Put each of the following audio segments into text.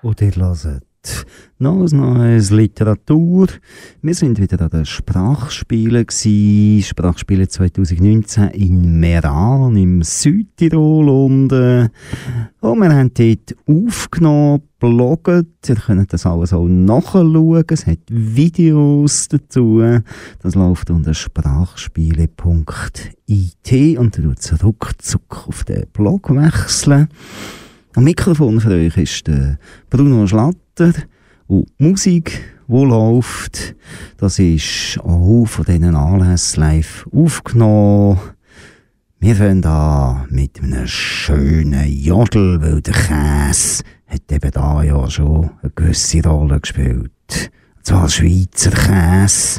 Und ihr hört ein neues Literatur. Wir sind wieder an den Sprachspielen gewesen. Sprachspiele 2019 in Meran im Südtirol und, äh, und wir haben dort aufgenommen, blogget. Ihr könnt das alles auch nachschauen. Es hat Videos dazu. Das läuft unter sprachspiele.it und ihr zurück auf den Blog wechseln. Am Mikrofon für euch ist der Bruno Schlatter und die Musik, die läuft, das ist auch von diesen Anlässen live aufgenommen. Wir fangen an mit einem schönen Jodel, weil der Käse hat eben da ja schon eine gewisse Rolle gespielt. Und zwar Schweizer Käse,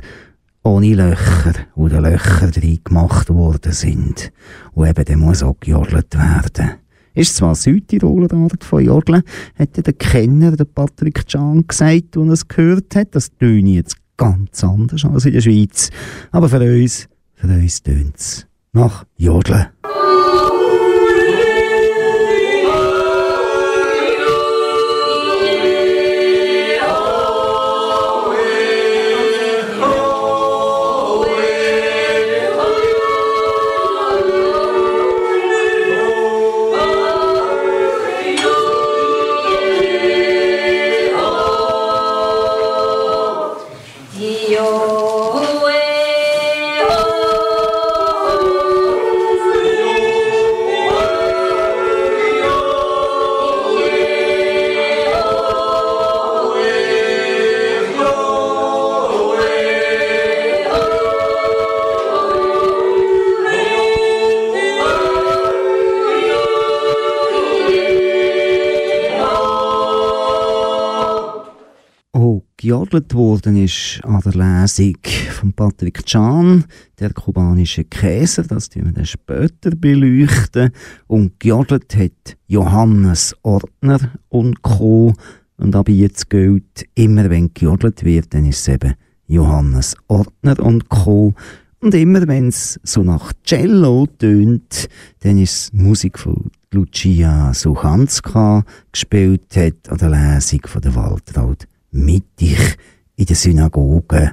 ohne Löcher, wo die Löcher drin gemacht worden sind. Und eben, der muss auch gejodelt werden. Ist zwar Südtiroler Art von Jodeln, hat der Kenner, der Patrick Can, gesagt, als er es gehört hat. Das töne jetzt ganz anders als in der Schweiz. Aber für uns, für uns tönt es nach Jodeln. Gejodelt worden ist an der Lesung von Patrick Can, der kubanische Käser, das wir dann später beleuchten. Und gejodelt hat Johannes Ordner und Co. Und ab jetzt gilt, immer wenn gejodelt wird, dann ist es eben Johannes Ordner und Co. Und immer wenn es so nach Cello tönt, dann ist es Musik von Lucia Suchanska gespielt hat an der Lesung von der Waltraud mittig in der Synagoge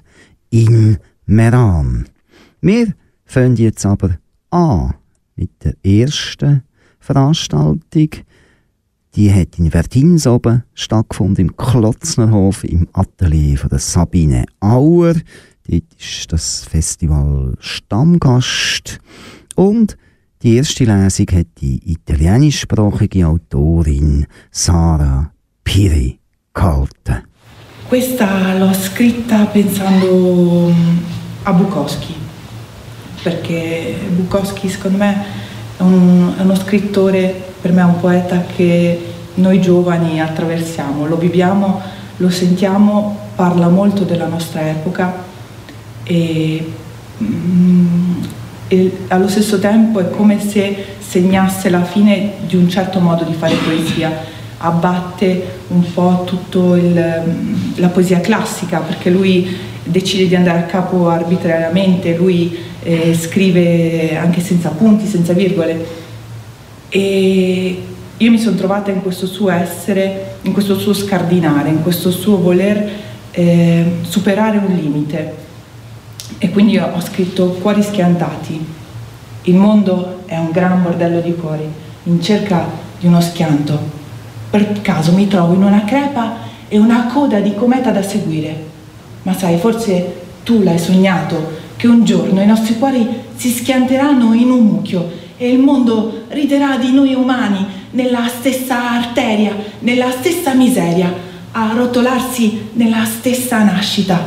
in Meran. Wir fangen jetzt aber an mit der ersten Veranstaltung. Die hat in Verdins oben stattgefunden, im Klotznerhof, im Atelier von der Sabine Auer. Dort ist das Festival Stammgast. Und die erste Lesung hat die italienischsprachige Autorin Sara Piri gehalten. Questa l'ho scritta pensando mm, a Bukowski, perché Bukowski secondo me è, un, è uno scrittore, per me è un poeta che noi giovani attraversiamo, lo viviamo, lo sentiamo, parla molto della nostra epoca e, mm, e, allo stesso tempo è come se segnasse la fine di un certo modo di fare poesia abbatte un po' tutta la poesia classica perché lui decide di andare a capo arbitrariamente, lui eh, scrive anche senza punti, senza virgole. E io mi sono trovata in questo suo essere, in questo suo scardinare, in questo suo voler eh, superare un limite. E quindi ho scritto Cuori schiantati. Il mondo è un gran bordello di cuori in cerca di uno schianto per caso mi trovo in una crepa e una coda di cometa da seguire. Ma sai, forse tu l'hai sognato che un giorno i nostri cuori si schianteranno in un mucchio e il mondo riderà di noi umani nella stessa arteria, nella stessa miseria, a rotolarsi nella stessa nascita.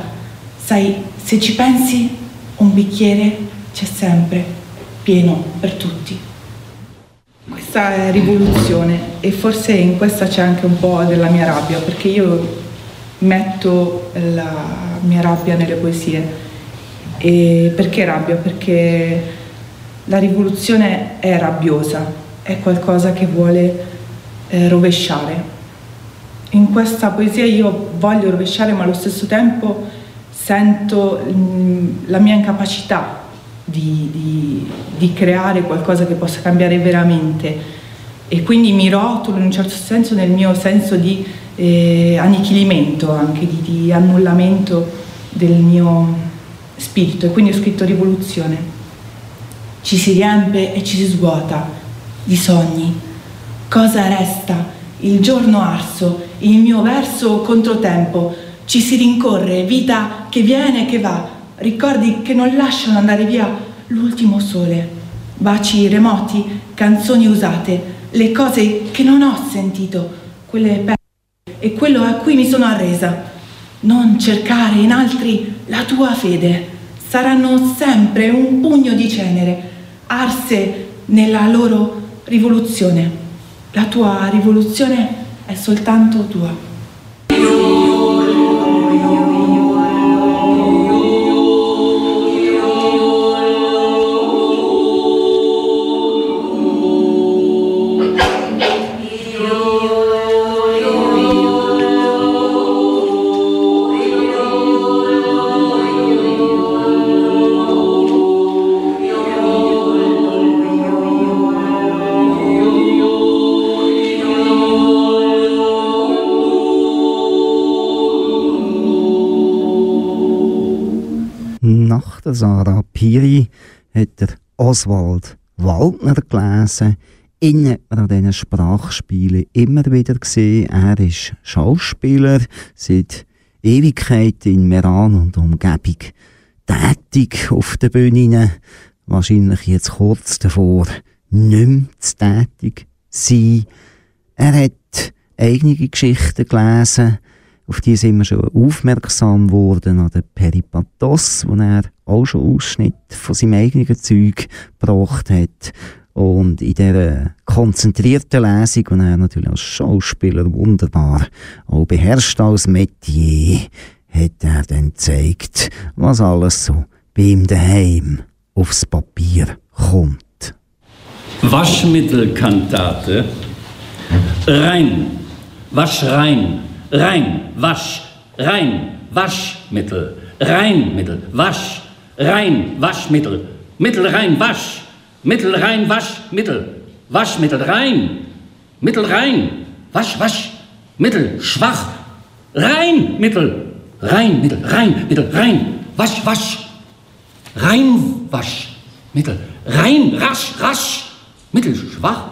Sai, se ci pensi, un bicchiere c'è sempre, pieno per tutti. Questa è rivoluzione e forse in questa c'è anche un po' della mia rabbia, perché io metto la mia rabbia nelle poesie. E perché rabbia? Perché la rivoluzione è rabbiosa, è qualcosa che vuole eh, rovesciare. In questa poesia io voglio rovesciare, ma allo stesso tempo sento mh, mm, la mia incapacità di, di, di creare qualcosa che possa cambiare veramente e quindi mi rotolo in un certo senso nel mio senso di eh, annichilimento, anche di, di annullamento del mio spirito e quindi ho scritto rivoluzione. Ci si riempie e ci si svuota di sogni. Cosa resta? Il giorno arso, il mio verso controtempo. Ci si rincorre, vita che viene e che va, ricordi che non lasciano andare via l'ultimo sole, baci remoti, canzoni usate, le cose che non ho sentito, quelle perse e quello a cui mi sono arresa. Non cercare in altri la tua fede, saranno sempre un pugno di cenere, arse nella loro rivoluzione. La tua rivoluzione è soltanto tua. Sarah Piri hat der Oswald Waldner gelesen. Ihn hat man an diesen Sprachspielen immer wieder gesehen. Er ist Schauspieler, seit Ewigkeit in Meran und Umgebung tätig auf der Bühne. Wahrscheinlich jetzt kurz davor nicht mehr tätig sein. Er hat eigene Geschichten gelesen, auf die sind wir schon aufmerksam geworden, an den Peripatos, wo er auch schon Ausschnitt von seinem eigenen Zeug gebracht hat. Und in dieser konzentrierten Lesung, und er natürlich als Schauspieler wunderbar auch beherrscht als Metier, hat er dann gezeigt, was alles so bei ihm daheim aufs Papier kommt. Waschmittelkantate. Rein. Wasch rein rein, wasch, rein, Waschmittel, Reinmittel, wasch, rein, Waschmittel, Mittel rein, wasch, Mittel rein, Waschmittel, Waschmittel rein, Mittel rein, wasch, wasch, Mittel, schwach, rein, Mittel, rein, Mittel, rein, Mittel, rein, wasch, wasch, rein, wasch, Mittel, rein, rasch, rasch, Mittel, schwach,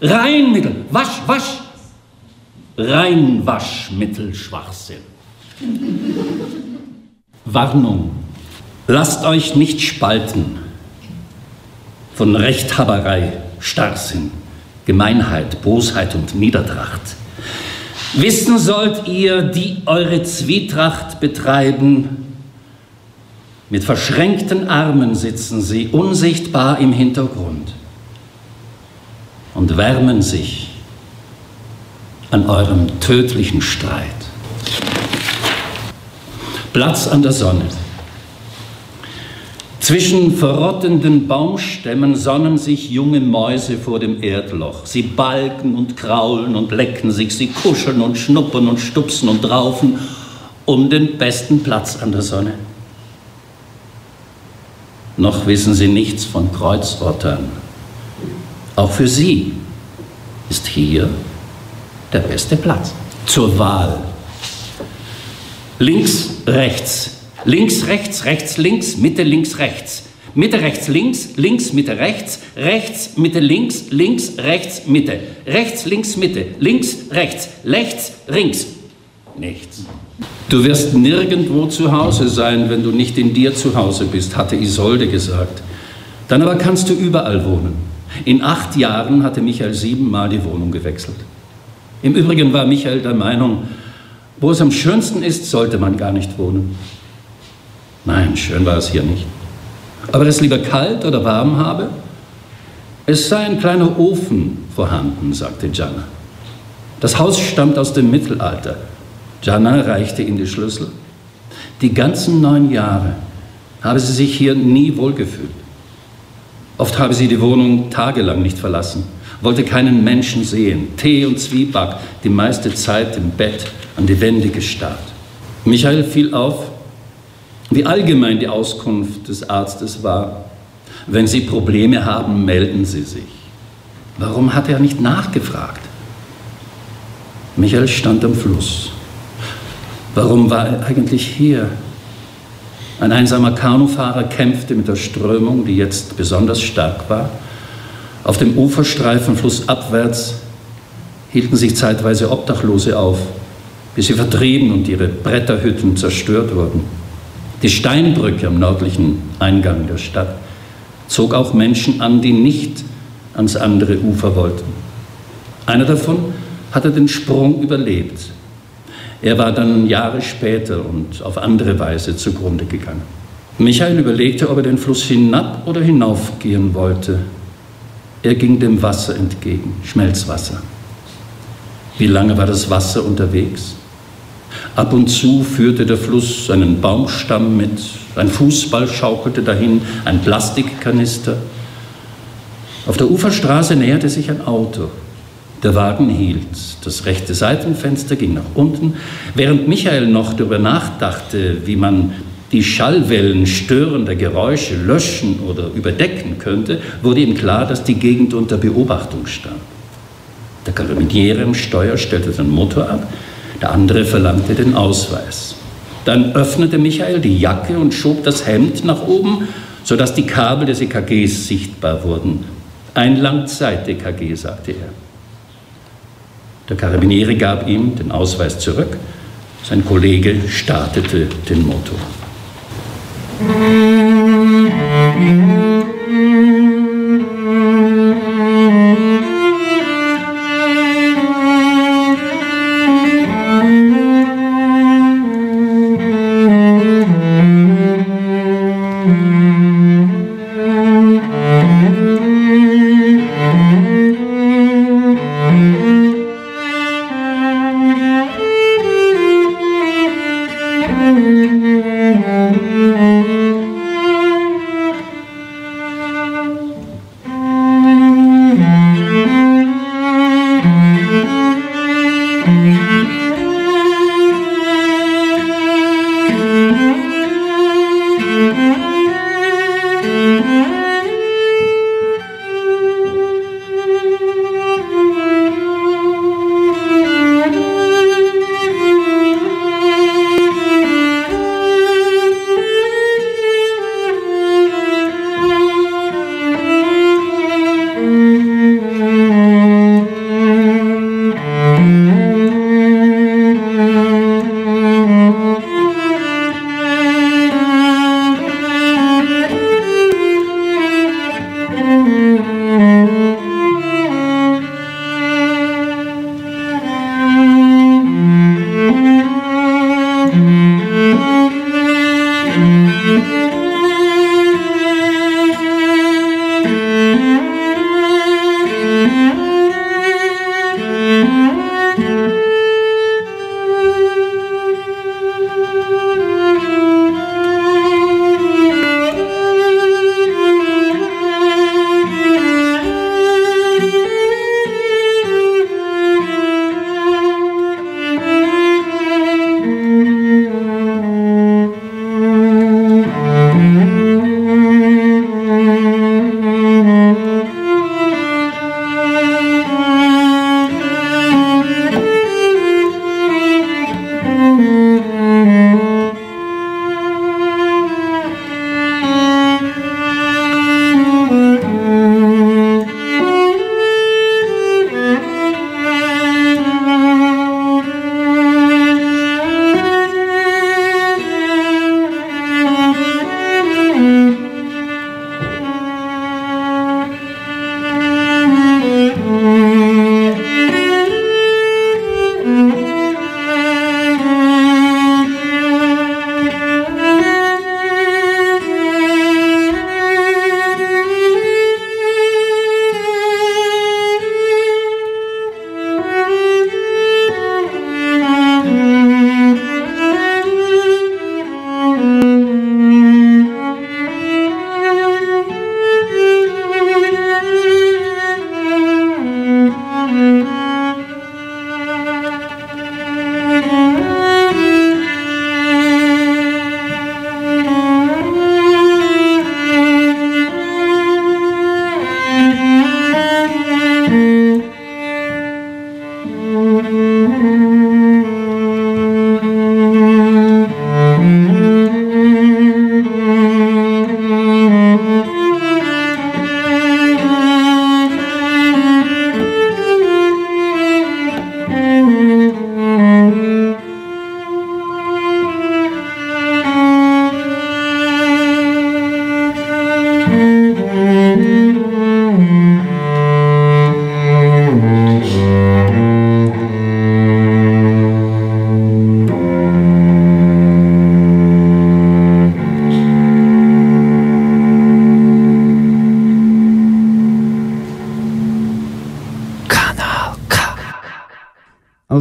rein, Mittel, wasch, wasch, Reinwaschmittel Schwachsinn. Warnung. Lasst euch nicht spalten von Rechthaberei, Starrsinn, Gemeinheit, Bosheit und Niedertracht. Wissen sollt ihr, die eure Zwietracht betreiben, mit verschränkten Armen sitzen sie unsichtbar im Hintergrund und wärmen sich an eurem tödlichen Streit. Platz an der Sonne. Zwischen verrottenden Baumstämmen sonnen sich junge Mäuse vor dem Erdloch. Sie balgen und kraulen und lecken sich, sie kuscheln und schnuppern und stupsen und raufen um den besten Platz an der Sonne. Noch wissen sie nichts von Kreuzottern. Auch für sie ist hier der beste Platz. Zur Wahl. Links, rechts. Links, rechts, rechts, links, Mitte, links, rechts. Mitte, rechts, links, links, Mitte, rechts, rechts, Mitte, links, links, rechts, Mitte. Rechts, links, Mitte, links, rechts, rechts, links. Nichts. Du wirst nirgendwo zu Hause sein, wenn du nicht in dir zu Hause bist, hatte Isolde gesagt. Dann aber kannst du überall wohnen. In acht Jahren hatte Michael siebenmal die Wohnung gewechselt. Im Übrigen war Michael der Meinung, wo es am schönsten ist, sollte man gar nicht wohnen. Nein, schön war es hier nicht. Aber es lieber kalt oder warm habe? Es sei ein kleiner Ofen vorhanden, sagte Gianna. Das Haus stammt aus dem Mittelalter. Gianna reichte ihm die Schlüssel. Die ganzen neun Jahre habe sie sich hier nie wohlgefühlt. Oft habe sie die Wohnung tagelang nicht verlassen wollte keinen Menschen sehen. Tee und Zwieback, die meiste Zeit im Bett, an die Wände gestarrt. Michael fiel auf, wie allgemein die Auskunft des Arztes war. Wenn Sie Probleme haben, melden Sie sich. Warum hat er nicht nachgefragt? Michael stand am Fluss. Warum war er eigentlich hier? Ein einsamer Kanufahrer kämpfte mit der Strömung, die jetzt besonders stark war. Auf dem Uferstreifen flussabwärts hielten sich zeitweise Obdachlose auf, bis sie vertrieben und ihre Bretterhütten zerstört wurden. Die Steinbrücke am nördlichen Eingang der Stadt zog auch Menschen an, die nicht ans andere Ufer wollten. Einer davon hatte den Sprung überlebt. Er war dann Jahre später und auf andere Weise zugrunde gegangen. Michael überlegte, ob er den Fluss hinab oder hinaufgehen wollte. Er ging dem Wasser entgegen, Schmelzwasser. Wie lange war das Wasser unterwegs? Ab und zu führte der Fluss einen Baumstamm mit, ein Fußball schaukelte dahin, ein Plastikkanister. Auf der Uferstraße näherte sich ein Auto. Der Wagen hielt. Das rechte Seitenfenster ging nach unten. Während Michael noch darüber nachdachte, wie man die Schallwellen störender Geräusche löschen oder überdecken könnte, wurde ihm klar, dass die Gegend unter Beobachtung stand. Der Karabiniere im Steuer stellte den Motor ab, der andere verlangte den Ausweis. Dann öffnete Michael die Jacke und schob das Hemd nach oben, sodass die Kabel des EKGs sichtbar wurden. Ein Langzeit-EKG, sagte er. Der Karabiniere gab ihm den Ausweis zurück. Sein Kollege startete den Motor. Thank you. Mm-hmm.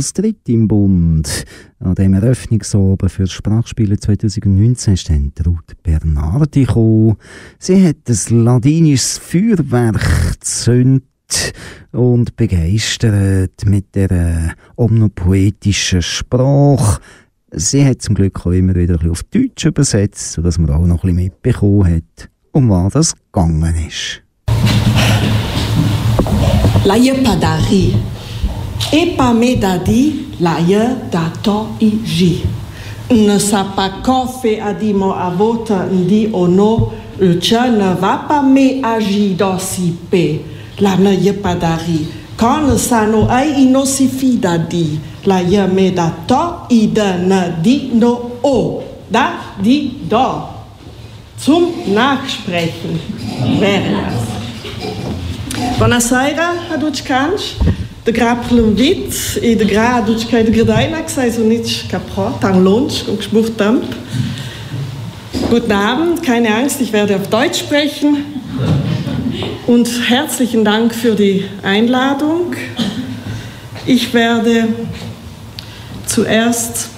Als dritte im Bund an dem Eröffnungsoben für das Sprachspiele 2019 ist dann Ruth Bernardi. Sie hat das ladinisches Feuerwerk gezündet und begeistert mit der omnopoetischen Sprache. Sie hat zum Glück auch immer wieder ein auf Deutsch übersetzt, sodass man auch noch ein bisschen mitbekommen hat, um was das gegangen ist. La. Epamedadi laye dato iji. Ne sapako fe adimo avota ndi ono ucha ne va pas me agi dosipe. La ne ye padari. Quand ça no ai inosifi dadi. La ye me dato ide ne di no o. Da di do. Zum Nachsprechen wäre das. Buonasera, Haduchkansch. De grappelum vit e de gra tutti quai de gredaina, sei so nicht kapro, tang lunch und gespucht damp. Guten Abend, keine Angst, ich werde auf Deutsch sprechen. Und herzlichen Dank für die Einladung. Ich werde zuerst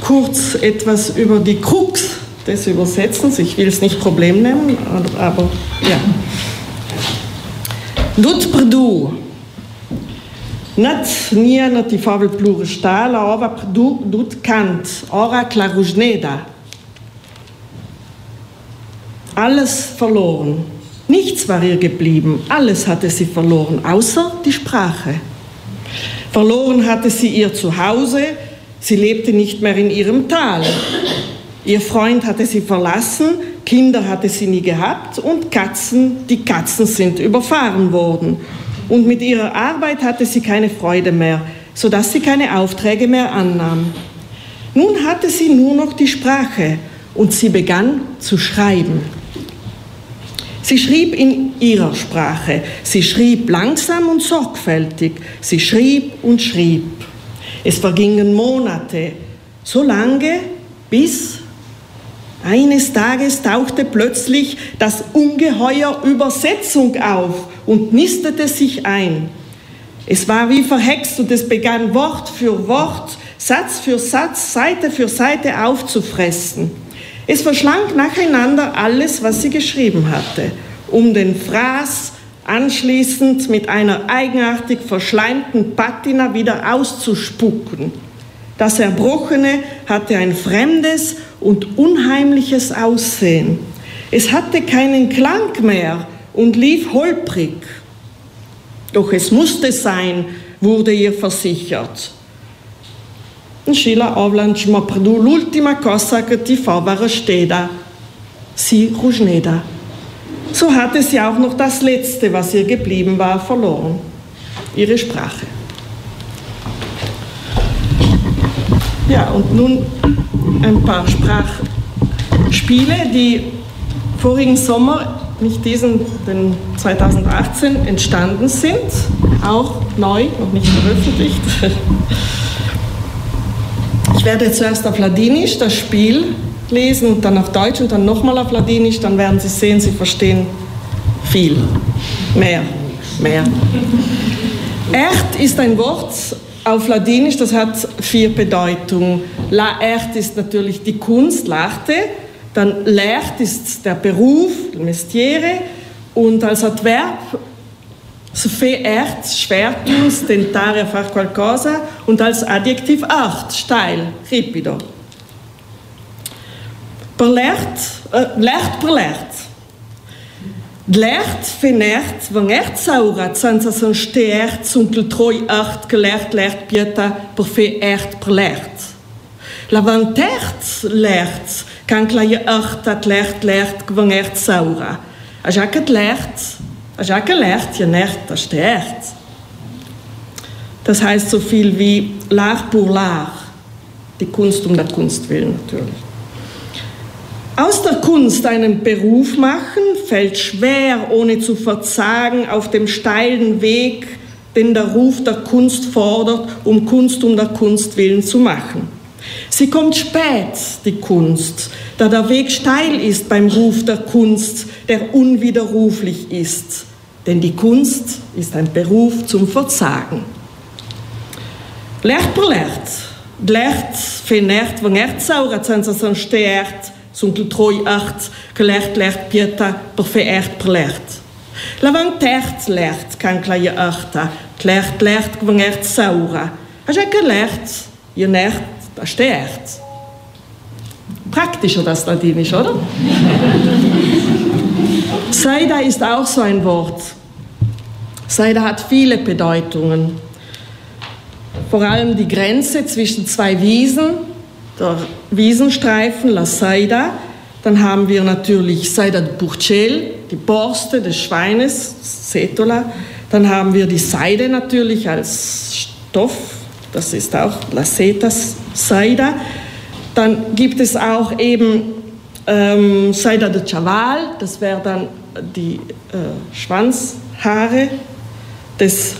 kurz etwas über die Krux des Übersetzens, ich will es nicht Problem nennen, aber ja. Dut perdu. Nat nia na ti favel plure stala, ova perdu dut kant, ora klarujneda. Alles verloren. Nichts war ihr geblieben, alles hatte sie verloren, außer die Sprache. Verloren hatte sie ihr Zuhause, sie lebte nicht mehr in ihrem Tal. Ihr Freund hatte sie verlassen, Kinder hatte sie nie gehabt und Katzen, die Katzen sind überfahren worden. Und mit ihrer Arbeit hatte sie keine Freude mehr, sodass sie keine Aufträge mehr annahm. Nun hatte sie nur noch die Sprache und sie begann zu schreiben. Sie schrieb in ihrer Sprache, sie schrieb langsam und sorgfältig, sie schrieb und schrieb. Es vergingen Monate, so lange, bis eines Tages tauchte plötzlich das Ungeheuer Übersetzung auf und nistete sich ein. Es war wie verhext und es begann Wort für Wort, Satz für Satz, Seite für Seite aufzufressen. Es verschlang nacheinander alles, was sie geschrieben hatte, um den Fraß anschließend mit einer eigenartig verschleimten Patina wieder auszuspucken. Das Erbrochene hatte ein fremdes und unheimliches Aussehen. Es hatte keinen Klang mehr und lief holprig. Doch es musste sein, wurde ihr versichert. Sheila Avlanc ma perdu l'ultima cosa che ti favara steda, si Rujneda. So hatte sie auch noch das Letzte, was ihr geblieben war, verloren, ihre Sprache. Ja, und nun ein paar Sprachspiele, die vorigen Sommer, nicht diesen, den 2018, entstanden sind, auch neu, noch nicht veröffentlicht. Ich werde zuerst auf Ladinisch das Spiel lesen und dann auf Deutsch und dann nochmal auf Ladinisch, dann werden Sie sehen, Sie verstehen viel, mehr, mehr. Erd ist ein Wort auf Ladinisch, das hat vier Bedeutungen. La Ert ist natürlich die Kunst, l'arte. Dann Lert ist der Beruf, mestiere. Und als Adverb se fait ert, schwertens, tentare far qualcosa. Und als Adjektiv art, steil, ripido. Per lert, äh, lert per lert. Lert fenert, van ert saurat, senza son steert, zunkel troi art, gelert, lert pieta, per fe ert per lert. La van tert lert, kan kla je art, dat lert, lert, van ert saura. Als ik het lert, ik het lert, je nert, das steert. Das heißt so viel wie l'art pour l'art, die Kunst um der Kunst willen natürlich. Aus der Kunst einen Beruf machen fällt schwer, ohne zu verzagen, auf dem steilen Weg, den der Ruf der Kunst fordert, um Kunst um der Kunst willen zu machen. Sie kommt spät, die Kunst, da der Weg steil ist beim Ruf der Kunst, der unwiderruflich ist. Denn die Kunst ist ein Beruf zum Verzagen. Lert per lert. Lert fin ert van ert saura senza san steert, sunt troi art, che lert lert pieta per fe ert per lert. La van tert lert kan kla je arta, lert lert van ert saura. Als je gelert, je nert, da steert. Praktischer das Ladinisch, oder? Seida ist auch so ein Wort. Seida hat viele Bedeutungen. Vor allem die Grenze zwischen zwei Wiesen, der Wiesenstreifen, La Seida. Dann haben wir natürlich Seida de Burchel, die Borste des Schweines, Setola. Dann haben wir die Seide natürlich als Stoff, das ist auch La Seta Seida. Dann gibt es auch eben ähm, Seida de Chaval, das wäre dann die äh, Schwanzhaare des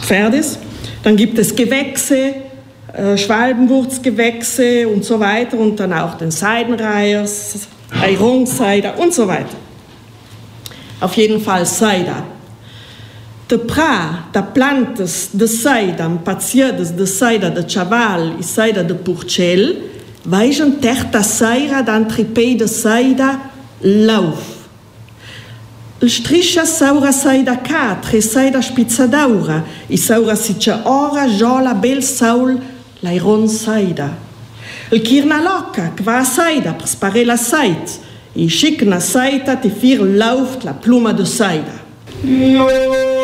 Pferdes. Dann gibt es Gewächse, äh, Schwalbenwurzgewächse und so weiter und dann auch den Seidenreihers, Airongseida und so weiter. Auf jeden Fall Seida. De pra, da plantas de seida, paciadas de seida de chaval e seida de purcel, vejam terta seira d'antripei de seida lauf. Il striscia saura seida catre, seida spizzadaura, e saura siccia ora jola bel saul l'airon seida. Il kirna loca, qua seida, per spare la seit, e chicna seita te fir lauft la pluma de seida. Am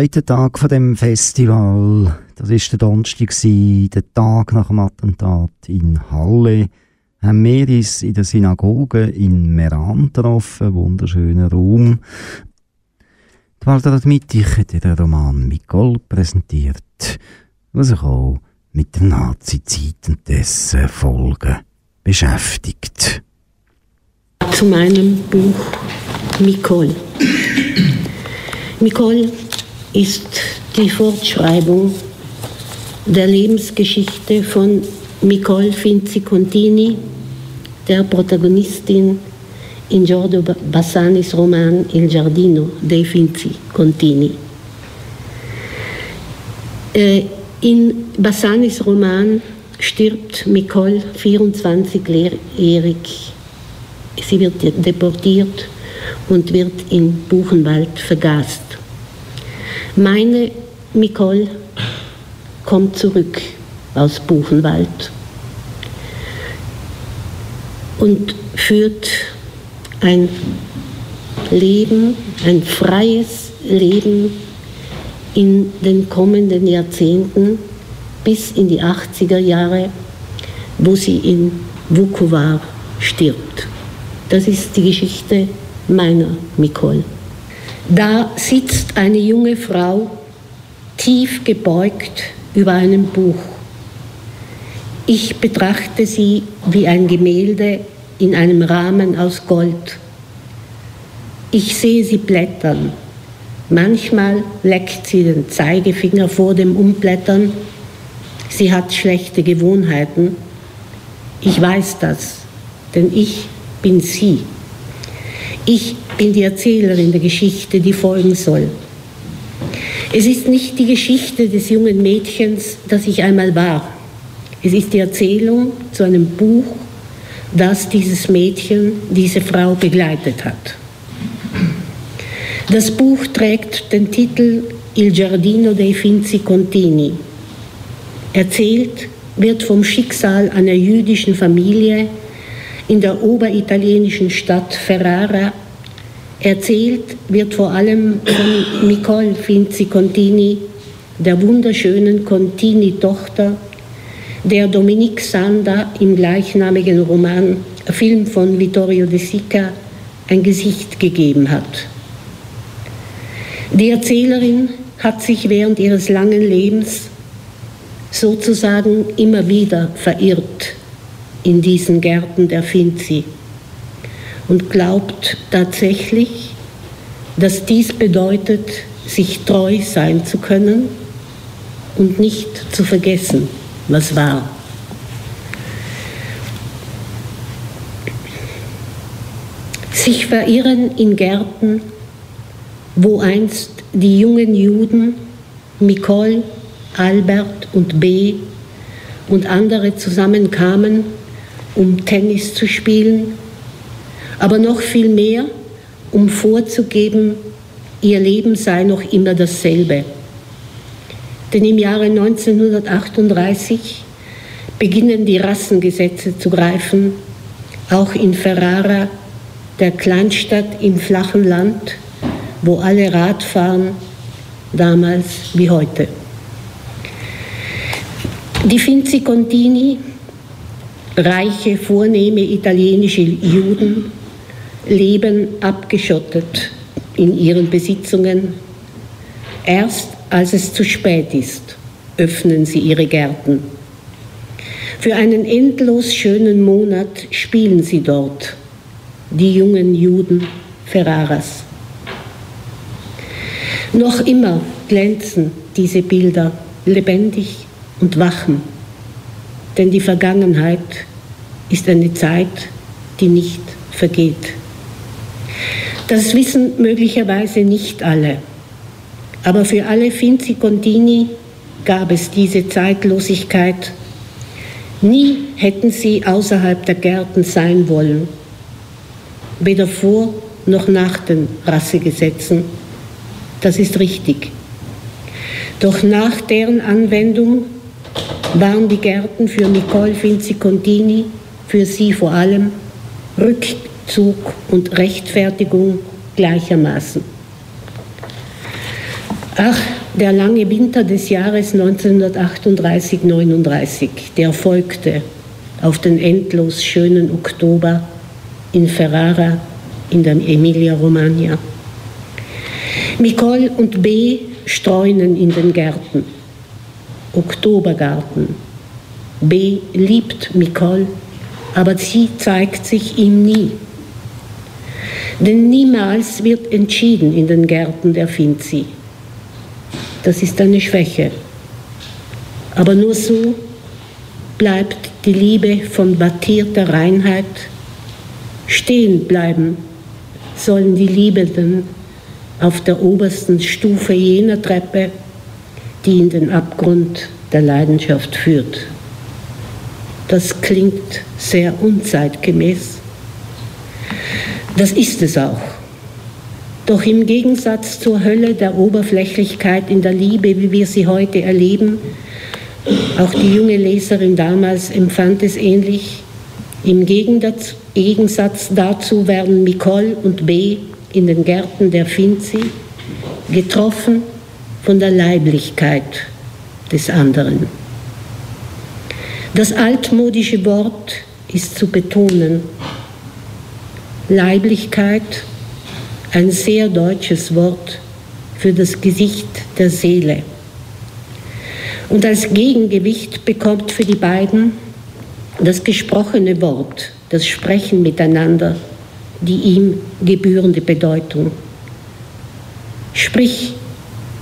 zweiten Tag von dem Festival, das ist der Donnerstag, der Tag nach dem Attentat in Halle, haben wir uns in der Synagoge in Meran getroffen, wunderschöner Raum. Die Walter Mittich hat den Roman Mikol präsentiert, was sich auch mit der Nazi-Zeit und dessen Folgen beschäftigt. Zu meinem Buch Mikol. Mikol ist die Fortschreibung der Lebensgeschichte von Nicole Finzi Contini, der Protagonistin in Giorgio Bassanis Roman Il Giardino dei Finzi Contini. Äh, in Bassanis Roman stirbt Nicole 24-jährig. Sie wird deportiert und wird in Buchenwald vergast. Meine Nicole kommt zurück aus Buchenwald und führt ein Leben, ein freies Leben in den kommenden Jahrzehnten bis in die 80er Jahre, wo sie in Vukovar stirbt. Das ist die Geschichte meiner Nicole. Da sitzt eine junge Frau tief gebeugt über einem Buch. Ich betrachte sie wie ein Gemälde in einem Rahmen aus Gold. Ich sehe sie blättern. Manchmal leckt sie den Zeigefinger vor dem Umblättern. Sie hat schlechte Gewohnheiten. Ich weiß das, denn ich bin sie. Ich bin die Erzählerin der Geschichte, die folgen soll. Es ist nicht die Geschichte des jungen Mädchens, das ich einmal war. Es ist die Erzählung zu einem Buch, das dieses Mädchen, diese Frau begleitet hat. Das Buch trägt den Titel Il Giardino dei Finzi Contini. Erzählt wird vom Schicksal einer jüdischen Familie in der oberitalienischen Stadt Ferrara. Erzählt wird vor allem von Nicole Finzi Contini, der wunderschönen Contini-Tochter, der Dominique Sanda im gleichnamigen Roman, Film von Vittorio De Sica, ein Gesicht gegeben hat. Die Erzählerin hat sich während ihres langen Lebens sozusagen immer wieder verirrt in diesen Gärten der Finzi und glaubt tatsächlich, dass dies bedeutet, sich treu sein zu können und nicht zu vergessen, was war. Sich verirren in Gärten, wo einst die jungen Juden Nicole, Albert und B und andere zusammenkamen, um Tennis zu spielen, aber noch viel mehr, um vorzugeben, ihr Leben sei noch immer dasselbe. Denn im Jahre 1938 beginnen die Rassengesetze zu greifen, auch in Ferrara, der Kleinstadt im flachen Land, wo alle Rad fahren, damals wie heute. Die Finzi Contini, reiche, vornehme italienische Juden, leben abgeschottet in ihren Besitzungen. Erst als es zu spät ist, öffnen sie ihre Gärten. Für einen endlos schönen Monat spielen sie dort, die jungen Juden Ferraras. Noch immer glänzen diese Bilder lebendig und wachen, denn die Vergangenheit ist eine Zeit, die nicht vergeht. Das wissen möglicherweise nicht alle, aber für alle Finzi Contini gab es diese Zeitlosigkeit. Nie hätten sie außerhalb der Gärten sein wollen, weder vor noch nach den Rassegesetzen. Das ist richtig. Doch nach deren Anwendung waren die Gärten für Nicole Finzi Contini, für sie vor allem, Rückzug und Rechtfertigung gleichermaßen. Ach, der lange Winter des Jahres 1938-39, der folgte auf den endlos schönen Oktober in Ferrara in der Emilia-Romagna. Nicole und B streunen in den Gärten. Oktobergarten. B liebt Nicole, aber sie zeigt sich ihm nie. Denn niemals wird entschieden in den Gärten der Finzi. Das ist eine Schwäche. Aber nur so bleibt die Liebe von battierter Reinheit stehen bleiben, sollen die Liebenden auf der obersten Stufe jener Treppe, die in den Abgrund der Leidenschaft führt. Das klingt sehr unzeitgemäß. Das ist es auch. Doch im Gegensatz zur Hölle der Oberflächlichkeit in der Liebe, wie wir sie heute erleben, auch die junge Leserin damals empfand es ähnlich, im Gegensatz dazu werden Nicole und B in den Gärten der Finzi getroffen von der Leiblichkeit des anderen. Das altmodische Wort ist zu betonen. Leiblichkeit, ein sehr deutsches Wort für das Gesicht der Seele. Und als Gegengewicht bekommt für die beiden das gesprochene Wort, das Sprechen miteinander, die ihm gebührende Bedeutung. Sprich,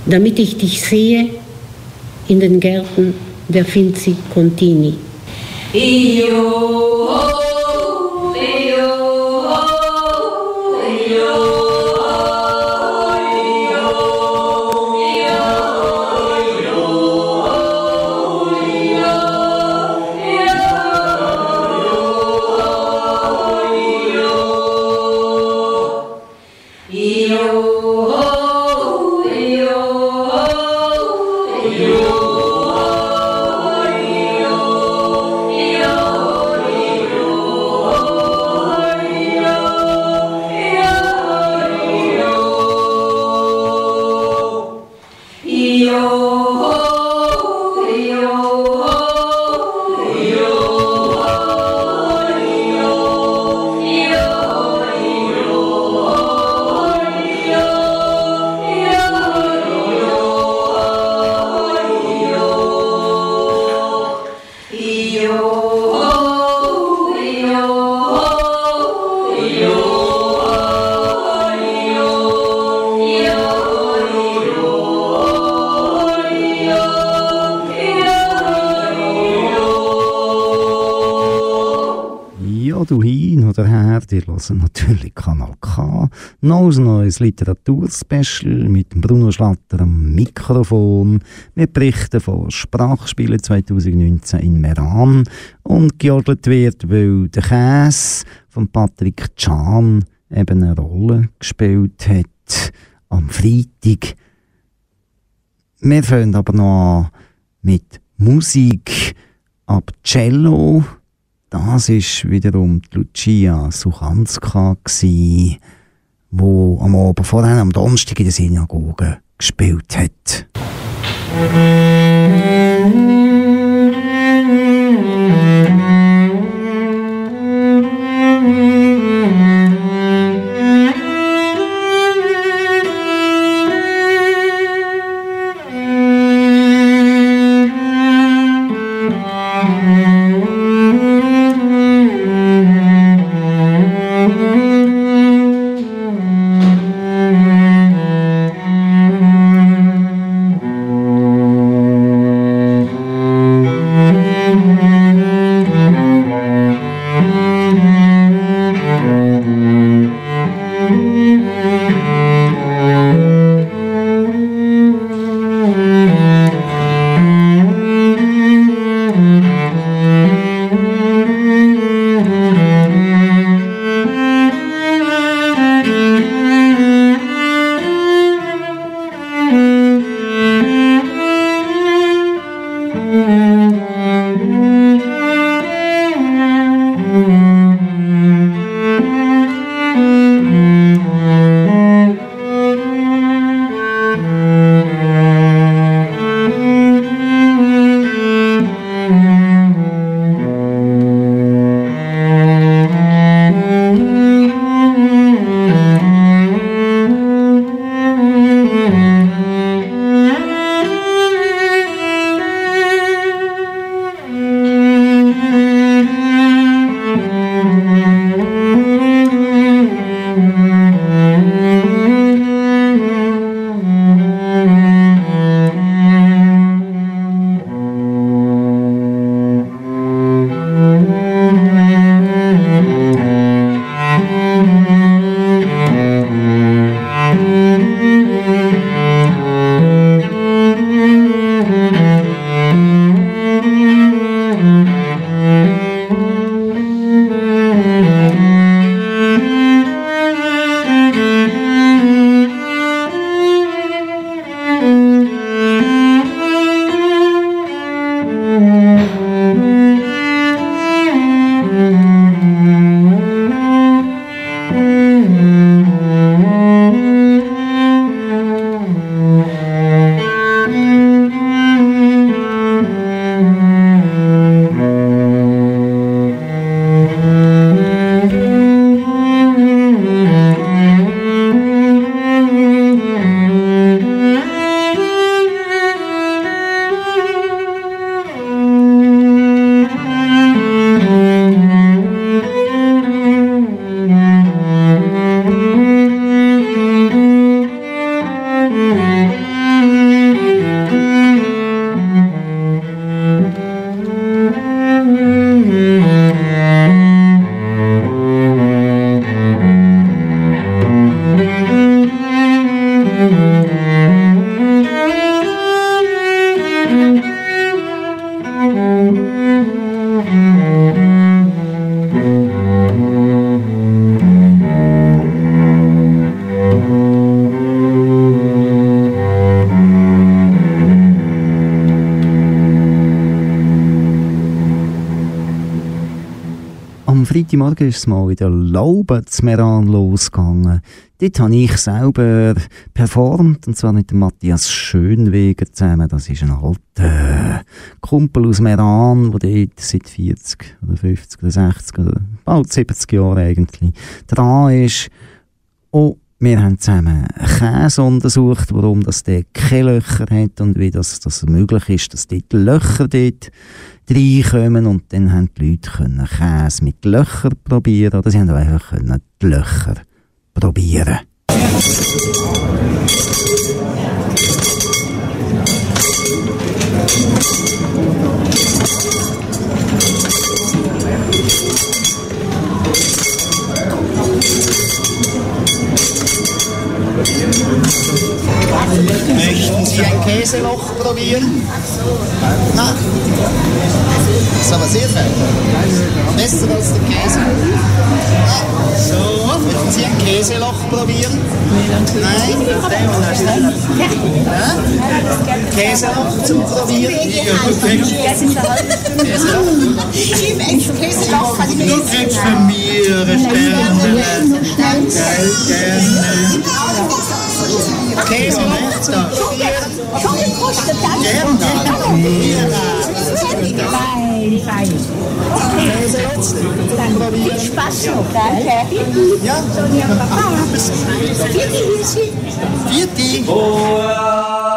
damit ich dich sehe in den Gärten der Finzi Contini. Io. Hören natürlich Kanal K. Noch ein neues Literaturspecial mit Bruno Schlatter am Mikrofon. Wir berichten von Sprachspielen 2019 in Meran und geordnet wird, weil der Käse von Patrick Can eben eine Rolle gespielt hat am Freitag. Wir fangen aber noch an mit Musik ab Cello. Das ist wiederum die Lucia Suchanska wo am Abend vorher am Donnerstag in der Synagoge gespielt hat. Freitagmorgen ist es mal wieder Laubenzmeran losgegangen. Dort habe ich selber performt, und zwar mit Matthias Schönweger zusammen. Das ist ein alter Kumpel aus Meran, der dort seit 40 oder 50 oder 60 oder bald 70 Jahren eigentlich dran ist. Und wir haben zusammen Käse untersucht, warum das der keine Löcher hat und wie das, das möglich ist, dass dort Löcher dort reinkommen und dann haben die Leute Käse mit Löchern probieren oder sie haben einfach können die Löcher probieren. Gracias. Probieren? Nein. Das ist aber sehr fein. Besser als der Käse. Ah, so, möchten Sie ein Käseloch probieren? Nein? Ja? Käseloch zum Probieren? Käseloch? Du kriegst von mir Sterne. Gerne. Fein, fein. Okay. Viel Spaß noch. Danke. Ja? Sonja Papa. Vierte Hilsi. Vierte.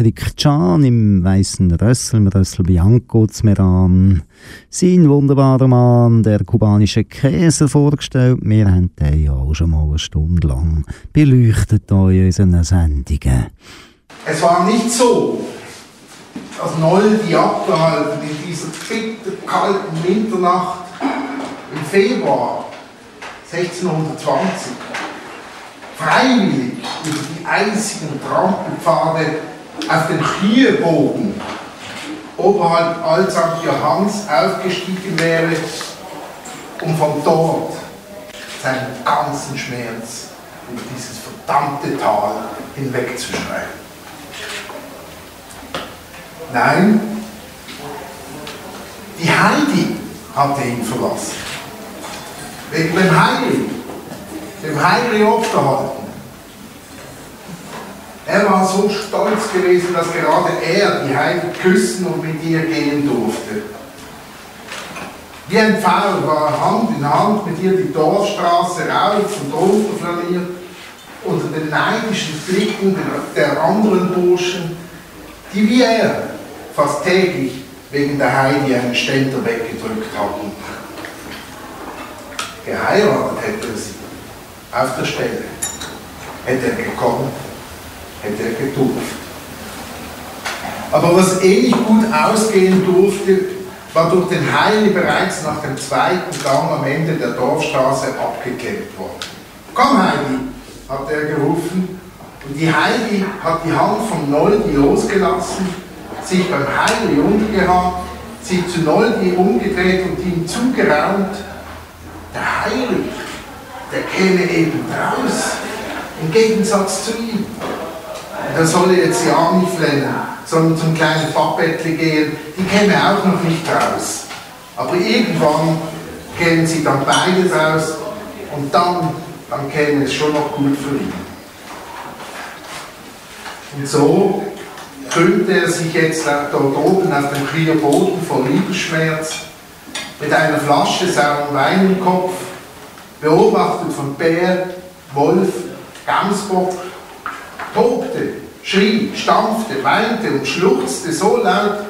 Patrick Can im weißen Rössel, im Rössel Bianco zu Meran, sein wunderbarer Mann, der kubanische Käse, vorgestellt. Wir haben den ja auch schon mal eine Stunde lang beleuchtet in unseren Sendungen. Es war nicht so, dass Noldi abgehalten in dieser bitterkalten Winternacht im Februar 1620 freiwillig über die eisigen Trampelpfade auf den Klierbogen oberhalb Alt St. Johanns aufgestiegen wäre, um von dort seinen ganzen Schmerz über dieses verdammte Tal hinwegzuschreiben. Nein, die Heidi hatte ihn verlassen. Wegen dem Heili, dem Heili aufgehalten. Er war so stolz gewesen, dass gerade er die Heidi küssen und mit ihr gehen durfte. Wie ein Pfeil war er Hand in Hand mit ihr die Dorfstraße rauf und runter flaniert, unter den neidischen Blicken der, der anderen Burschen, die wie er fast täglich wegen der Heidi einen Ständer weggedrückt hatten. Geheiratet hätte er sie, auf der Stelle. Hätte er gekommen, hätte er getupft. Aber was eh nicht gut ausgehen durfte, war durch den Heili bereits nach dem zweiten Gang am Ende der Dorfstraße abgeklemmt worden. Komm Heidi, hat er gerufen, und die Heidi hat die Hand vom Noldi losgelassen, sich beim Heili umgehakt, sich zu Noldi umgedreht und ihm zugeraunt, der Heili, der käme eben raus, im Gegensatz zu ihm. Er solle jetzt ja nicht flennen, sondern zum kleinen Pappbettli gehen, die käme auch noch nicht raus. Aber irgendwann kämen sie dann beide raus und dann, dann käme es schon noch gut für ihn. Und so krümmte er sich jetzt dort oben auf dem Krier Boden vor Liebesschmerz, mit einer Flasche sauren Wein im Kopf, beobachtet von Bär, Wolf, Gamsbock, tobte, schrie, stampfte, weinte und schluchzte so laut,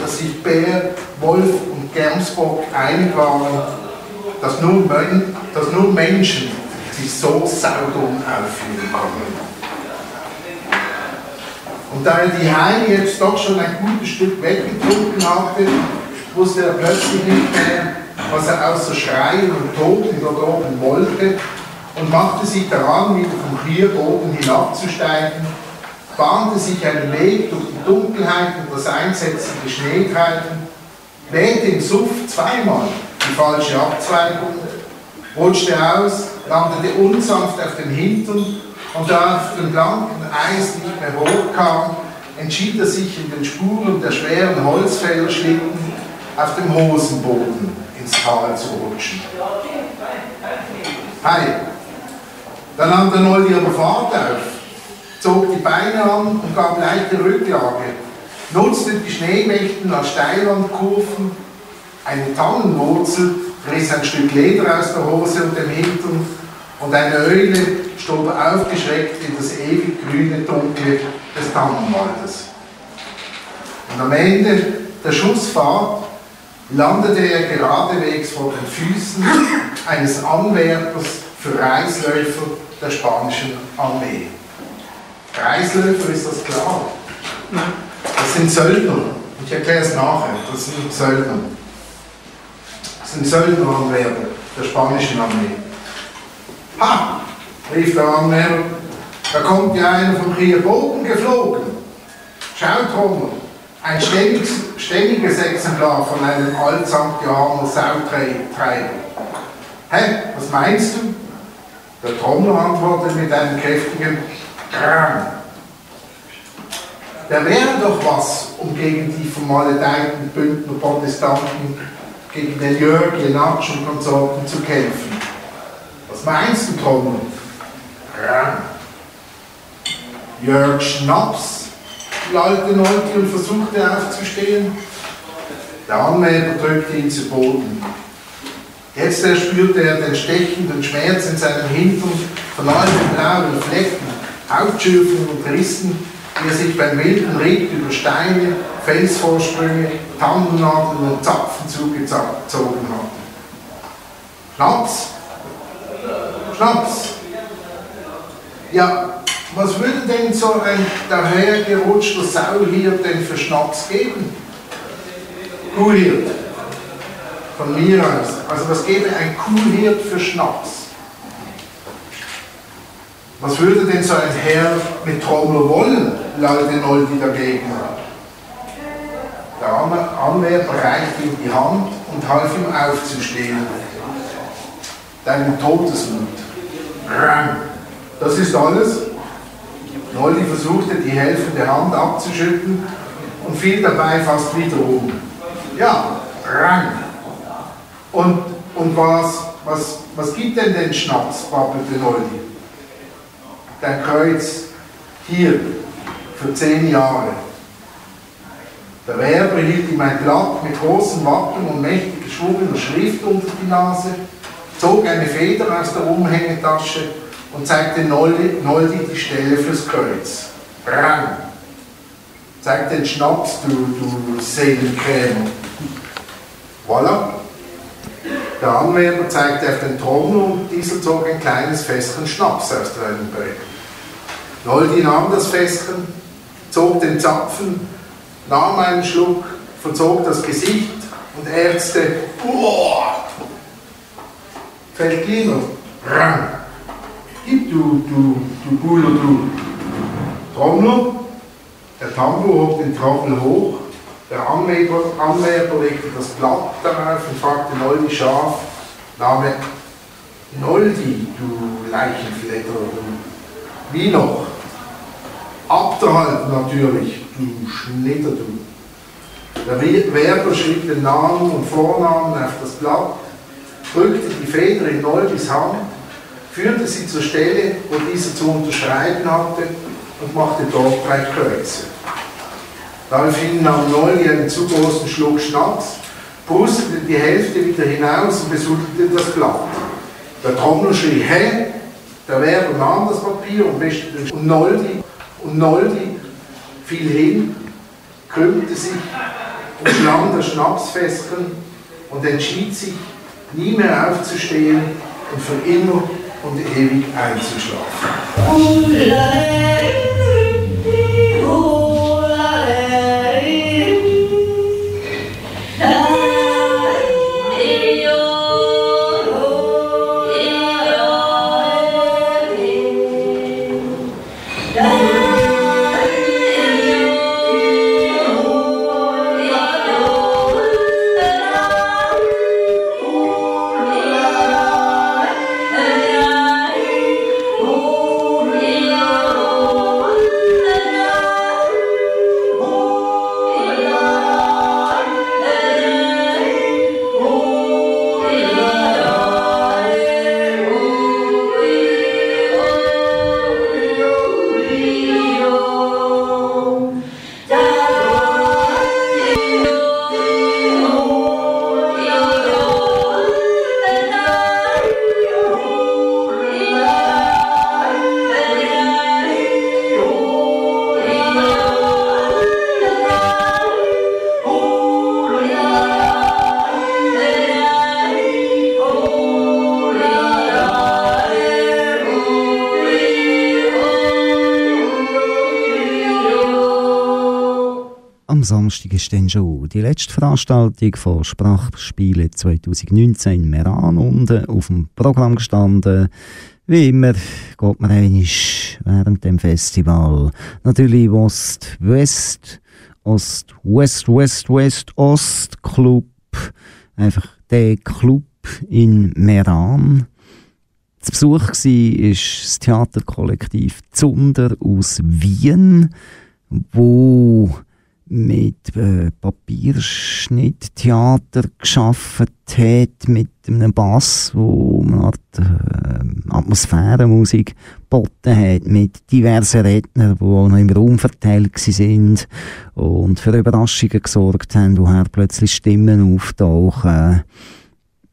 dass sich Bär, Wolf und Gamsbock einig waren, dass nur, Men dass nur Menschen sich so saudumm aufführen können. Und da er die Heine jetzt doch schon ein gutes Stück weggetrunken hatte, wusste er plötzlich nicht mehr, was er außer Schreien und Toten dort oben wollte und machte sich daran, wieder vom Klierboden hinabzusteigen, bahnte sich einen Weg durch die Dunkelheit und das einsetzende Schneetreiben, wählte im Suff zweimal die falsche Abzweigung, rutschte aus, landete unsanft auf den Hintern und da auf dem blanken Eis nicht mehr hochkam, entschied er sich in den Spuren der schweren Holzfällerschlitten auf dem Hosenboden ins Tal zu rutschen. Hi. Dann nahm der Noldi aber Fahrt auf, zog die Beine an und gab leichte Rücklage, nutzte die Schneemächten als Steilwandkurven, eine Tannenwurzel riss ein Stück Leder aus der Hose und dem Hintern und eine Eule stob aufgeschreckt in das ewig grüne Dunkel des Tannenwaldes. Und am Ende der Schussfahrt landete er geradewegs vor den Füßen eines Anwärters für Reisläufer der spanischen Armee. Reisläufer ist das klar. Das sind Söldner. Ich erkläre es nachher. Das sind Söldner. Das sind Söldneranwärter der spanischen Armee. Ha! rief der Anwärter. Da kommt ja einer vom Boden geflogen. Schaut, Rommel, ein ständiges, ständiges Exemplar von einem Alt-St. Johanner Sautreiber. Hä, was meinst du? Der Trommler antwortet mit einem kräftigen Kram. Da wäre doch was, um gegen die vermaledeiten Bündner Protestanten, gegen den Jörg, Lenatsch und Konsorten zu kämpfen. Was meinst du, Trommler? Kram. Jörg Schnaps, lallte Nolti und versuchte aufzustehen. Der Anwärter drückte ihn zu Boden. Jetzt erspürte er den stechenden Schmerz in seinem Hintern von all den blauen Flecken, Hautschürfungen und Rissen, die er sich beim wilden Ritt über Steine, Felsvorsprünge, Tannennadeln und Zapfen zugezogen hatte. Schnaps? Schnaps? Ja, was würde denn so ein dahergerutschter Sauhirt denn für Schnaps geben? Kuhhirt. Von mir aus. Also was gäbe ein Kuhhirt für Schnaps? Was würde denn so ein Herr mit Trommel wollen, lallte Noldi dagegen. Der Anwärter reichte ihm die Hand und half ihm aufzustehen. Deinem Todesmut. Das ist alles. Noldi versuchte, die helfende Hand abzuschütten und fiel dabei fast wieder um. Ja, rang. Und, und was, was, was gibt denn den Schnaps, babbelte Noldi? Dein Kreuz hier für zehn Jahre. Der Werber hielt ihm ein Blatt mit großen Wappen und mächtig geschwungener Schrift unter die Nase, zog eine Feder aus der Umhängetasche und zeigte Noldi, Noldi die Stelle fürs Kreuz. Brang! Zeig den Schnaps, du, du Seelenkrämer. Voilà. Der Anwärter zeigte auf den Trommel und dieser zog ein kleines Fässchen Schnaps aus seinem Noldi nahm das Fässchen, zog den Zapfen, nahm einen Schluck, verzog das Gesicht und ärzte, Uah! Feldliner, Rang! Gib du, du, du Buller, du. Trommler, der Tambour hob den Trommel hoch, der Anwärter, Anwärter legte das Blatt darauf und fragte Noldi scharf, Name Noldi, du Leichenfledder, du. Wie noch? Abderhalten natürlich, du Schnitter, du. Der Werber schrieb den Namen und Vornamen auf das Blatt, drückte die Feder in Noldis Hand führte sie zur Stelle, wo dieser zu unterschreiben hatte und machte dort drei Kreuze. Daraufhin nahm Nolli einen zu großen Schluck Schnaps, pustete die Hälfte wieder hinaus und besuchte das Blatt. Der Trommler schrie, hä? Der Werber nahm das Papier und wischte den und Noldi, und Noldi fiel hin, krümmte sich und schlang das Schnapsfässchen und entschied sich, nie mehr aufzustehen und für immer und ewig einzuschlafen. Samstag ist dann schon die letzte Veranstaltung von Sprachspiele 2019 in Meran unten auf dem Programm gestanden. Wie immer geht man einig während dem Festival. Natürlich Ost, West, Ost, West, West, West, Ost Club. Einfach der Club in Meran. Zu Besuch war das Theaterkollektiv Zunder aus Wien, wo mit äh, Papierschnitttheater geschaffen hat, mit einem Bass, wo eine Art äh, Atmosphärenmusik geboten hat, mit diversen Rednern, die auch noch im Raum verteilt sind und für Überraschungen gesorgt haben, woher plötzlich Stimmen auftauchen.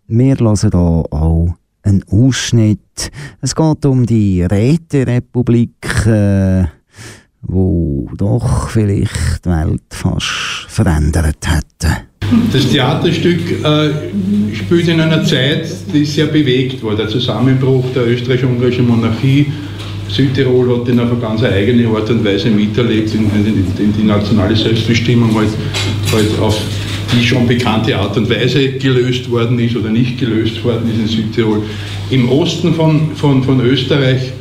Wir hören da auch einen Ausschnitt. Es geht um die Räterepublik, äh, wo doch vielleicht die Welt fast verändert hätte. Das Theaterstück äh, spielt in einer Zeit, die sehr bewegt war. Der Zusammenbruch der österreichisch-ungarischen Monarchie. Südtirol hat in einer ganz eigene Art und Weise miterlebt, in, in, in die nationale Selbstbestimmung halt, halt auf die schon bekannte Art und Weise gelöst worden ist oder nicht gelöst worden ist in Südtirol. Im Osten von, von, von Österreich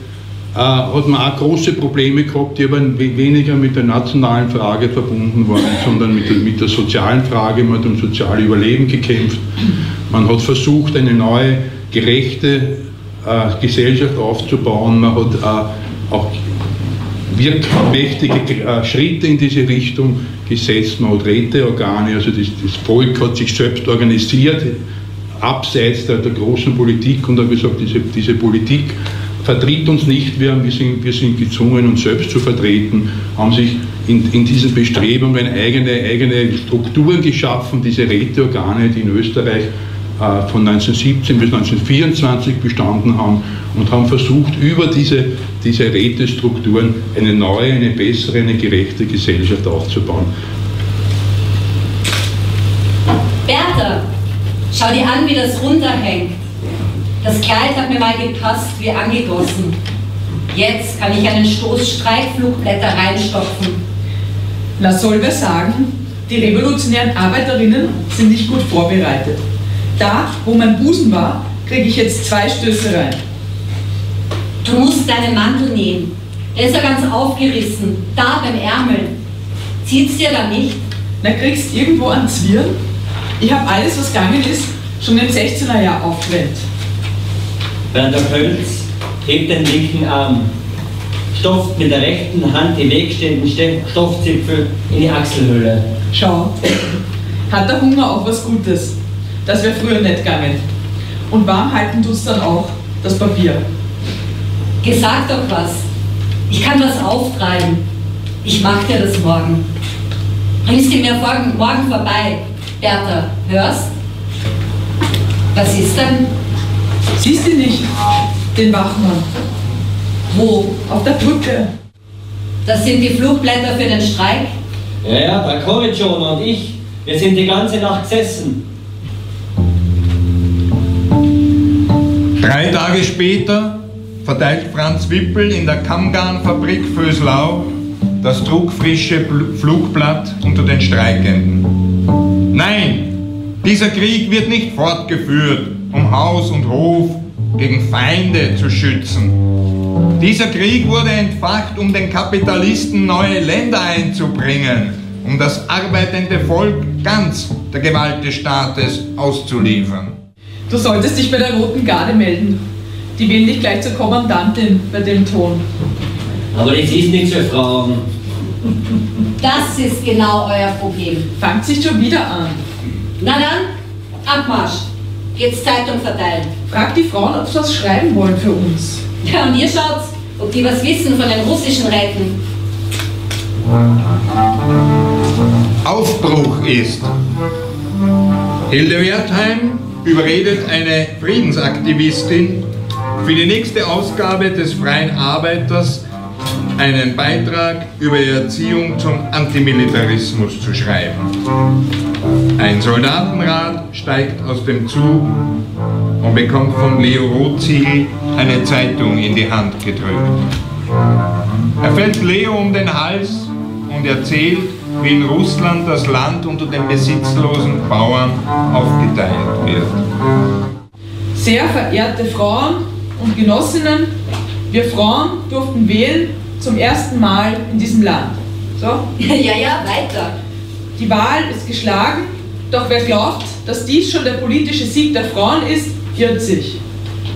hat man auch große Probleme gehabt, die aber weniger mit der nationalen Frage verbunden waren, sondern mit der, mit der sozialen Frage. Man hat um soziale Überleben gekämpft. Man hat versucht, eine neue, gerechte äh, Gesellschaft aufzubauen. Man hat äh, auch wirkmächtige äh, Schritte in diese Richtung gesetzt. Man hat Räteorgane, also das, das Volk hat sich selbst organisiert, abseits der, der großen Politik und hat gesagt, diese, diese Politik vertritt uns nicht, wir, wir, sind, wir sind gezwungen, uns selbst zu vertreten, haben sich in, in diesen Bestrebungen eigene, eigene Strukturen geschaffen, diese Räteorgane, die in Österreich äh, von 1917 bis 1924 bestanden haben und haben versucht, über diese, diese Rätestrukturen eine neue, eine bessere, eine gerechte Gesellschaft aufzubauen. Bertha, schau dir an, wie das runterhängt. Das Kleid hat mir mal gepasst wie angegossen. Jetzt kann ich einen Stoß Streikflugblätter reinstopfen. Was soll wer sagen? Die revolutionären Arbeiterinnen sind nicht gut vorbereitet. Da, wo mein Busen war, kriege ich jetzt zwei Stöße rein. Du musst deinen Mantel nähen. Der ist ja ganz aufgerissen. Da beim Ärmel. Zieht's dir da nicht? Na, kriegst irgendwo an Zwirn? Ich habe alles, was gegangen ist, schon im 16er Jahr aufgewählt. Werner Pölz hebt den linken Arm, stopft mit der rechten Hand die wegstehenden Stoffzipfel in die Achselhöhle. Schau, hat der Hunger auch was Gutes? Das wäre früher nicht gegangen. Und warm halten tut's dann auch, das Papier. Gesag doch was. Ich kann was auftreiben. Ich mach dir das morgen. Bringst du mir morgen, morgen vorbei. Bertha, hörst? Was ist denn? Siehst du nicht? Den Wachmann. Wo? Auf der Brücke. Das sind die Flugblätter für den Streik? Ja, ja, der Korridor und ich, wir sind die ganze Nacht gesessen. Drei Tage später verteilt Franz Wippel in der Kammgarnfabrik Föslau das druckfrische Flugblatt unter den Streikenden. Nein, dieser Krieg wird nicht fortgeführt, um Haus und Hof gegen Feinde zu schützen. Dieser Krieg wurde entfacht, um den Kapitalisten neue Länder einzubringen, um das arbeitende Volk ganz der Gewalt des Staates auszuliefern. Du solltest dich bei der Roten Garde melden. Die wählen dich gleich zur Kommandantin bei dem Ton. Aber das ist nichts für Frauen. Das ist genau euer Problem. Fangt sich schon wieder an. Na dann, Abmarsch. Jetzt Zeitung verteilen. Frag die Frauen, ob sie was schreiben wollen für uns. Ja, und ihr schaut, ob die was wissen von den russischen Räten. Aufbruch ist. Hilde Wertheim überredet eine Friedensaktivistin für die nächste Ausgabe des Freien Arbeiters einen Beitrag über die Erziehung zum Antimilitarismus zu schreiben. Ein Soldatenrat steigt aus dem Zug und bekommt von Leo Rotziegel eine Zeitung in die Hand gedrückt. Er fällt Leo um den Hals und erzählt, wie in Russland das Land unter den besitzlosen Bauern aufgeteilt wird. Sehr verehrte Frauen und Genossinnen, wir Frauen durften wählen zum ersten Mal in diesem Land. So? Ja, ja, weiter. Die Wahl ist geschlagen, doch wer glaubt, dass dies schon der politische Sieg der Frauen ist, irrt sich.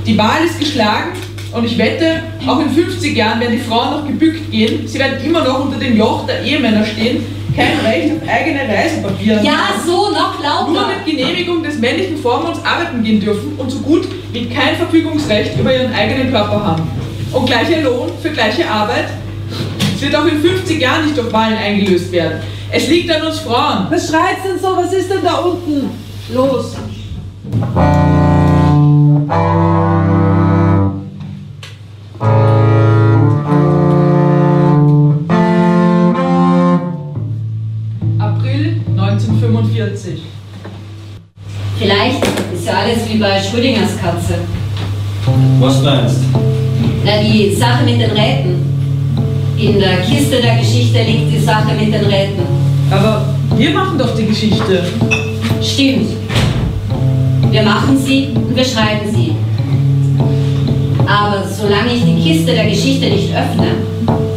Die Wahl ist geschlagen und ich wette, auch in 50 Jahren werden die Frauen noch gebückt gehen. Sie werden immer noch unter dem Joch der Ehemänner stehen, kein Recht auf eigene Reisepapiere. Ja, so, noch lauter. Nur mit Genehmigung des männlichen Vormunds arbeiten gehen dürfen und so gut wie kein Verfügungsrecht über ihren eigenen Körper haben. Und gleicher Lohn für gleiche Arbeit. Es wird auch in 50 Jahren nicht durch Wahlen eingelöst werden. Es liegt an uns Frauen. Was schreit denn so? Was ist denn da unten? Los! April 1945. Vielleicht ist ja alles wie bei Schrödingers Katze. Was meinst Na, die Sache mit den Räten. In der Kiste der Geschichte liegt die Sache mit den Räten. Aber wir machen doch die Geschichte. Stimmt. Wir machen sie und wir schreiben sie. Aber solange ich die Kiste der Geschichte nicht öffne,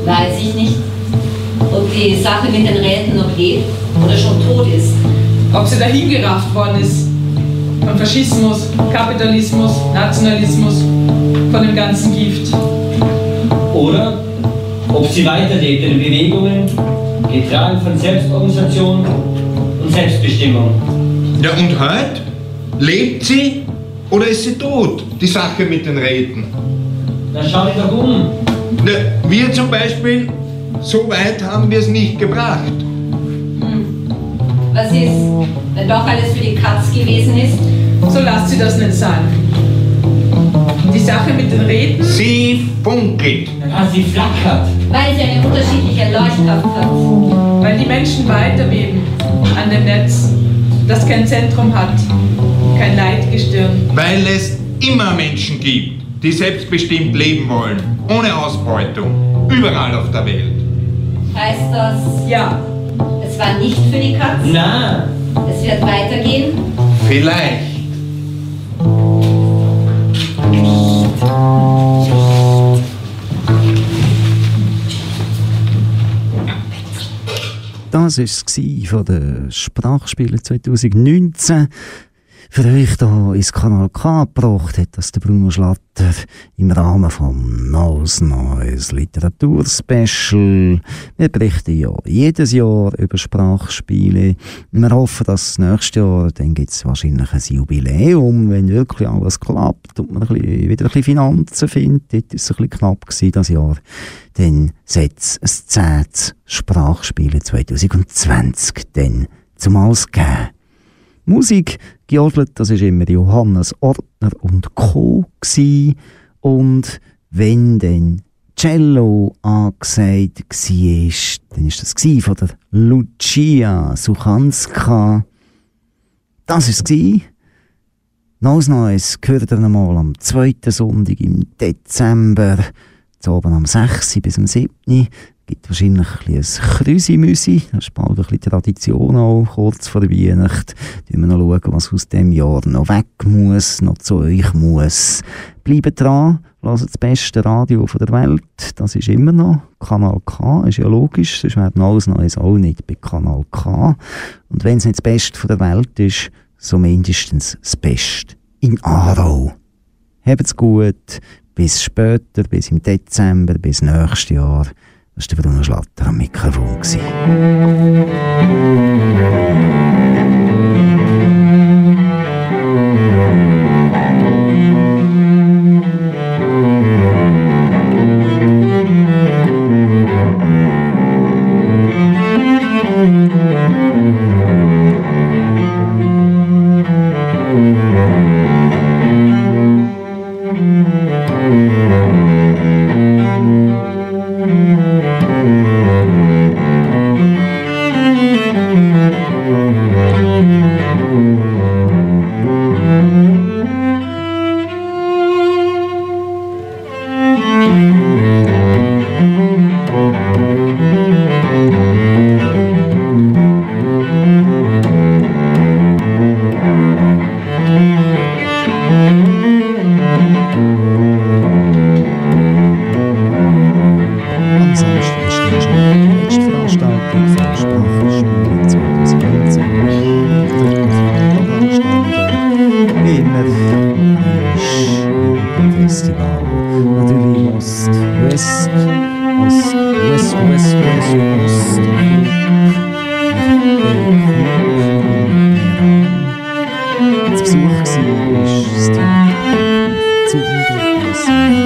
weiß ich nicht, ob die Sache mit den Räten noch lebt oder schon tot ist. Ob sie dahingerafft worden ist. Von Faschismus, Kapitalismus, Nationalismus, von dem ganzen Gift. Oder ob sie weiterlebt in Bewegungen, getragen von Selbstorganisation und Selbstbestimmung. Ja, und heute? Lebt sie oder ist sie tot? Die Sache mit den Räten. Dann schau dich doch um. Ja, wir zum Beispiel, so weit haben wir es nicht gebracht. Was ist, wenn doch alles für die Katz gewesen ist? So lasst sie das nicht sein. Die Sache mit den Räten. Sie funkelt. Ja, sie flackert. Weil sie eine unterschiedliche Leuchtkraft hat. Weil die Menschen weiterweben an dem Netz, das kein Zentrum hat, kein Leitgestirn. Weil es immer Menschen gibt, die selbstbestimmt leben wollen, ohne Ausbeutung, überall auf der Welt. Heißt das, Ja, es war nicht für die Katz? Na, Es wird weitergehen? Vielleicht. Das war es von den Sprachspielen 2019. Für euch hier ins Kanal K gebracht hat das der Bruno Schlatter im Rahmen vom Neues Neues Literaturspecial. Wir berichten ja jedes Jahr über Sprachspiele. Wir hoffen, dass nächstes Jahr, dann gibt es wahrscheinlich ein Jubiläum, wenn wirklich alles klappt und man ein bisschen, wieder ein bisschen Finanzen findet. Dort war es ein bisschen knapp gewesen, das Jahr. Dann setzt es 10 Sprachspiele 2020 dann zum Ausgeben. Musik gejodelt, das ist immer Johannes Ortner und Co. Gsi. Und wenn dann Cello angesagt war, dann ist das von der Lucia Suchanska. Das ist es. Neues Neues gehört ihr einmal am zweiten Sonntag im Dezember. Zu oben am 6. bis am 7 gibt wahrscheinlich ein Krüsimüsi. Das ist bald ein bisschen Tradition auch, kurz vor der Weihnacht. Schauen wir noch schauen, was aus dem Jahr noch weg muss, noch zu euch muss. Bleibt dran, hört das beste Radio der Welt. Das ist immer noch Kanal K, ist ja logisch, sonst wäre alles Neues auch nicht bei Kanal K. Und wenn es nicht das Beste der Welt ist, so mindestens das Beste in Aarau. Habt's gut, bis später, bis im Dezember, bis nächstes Jahr. Das war der Bruno Schlatter am Mikrofon. Yes.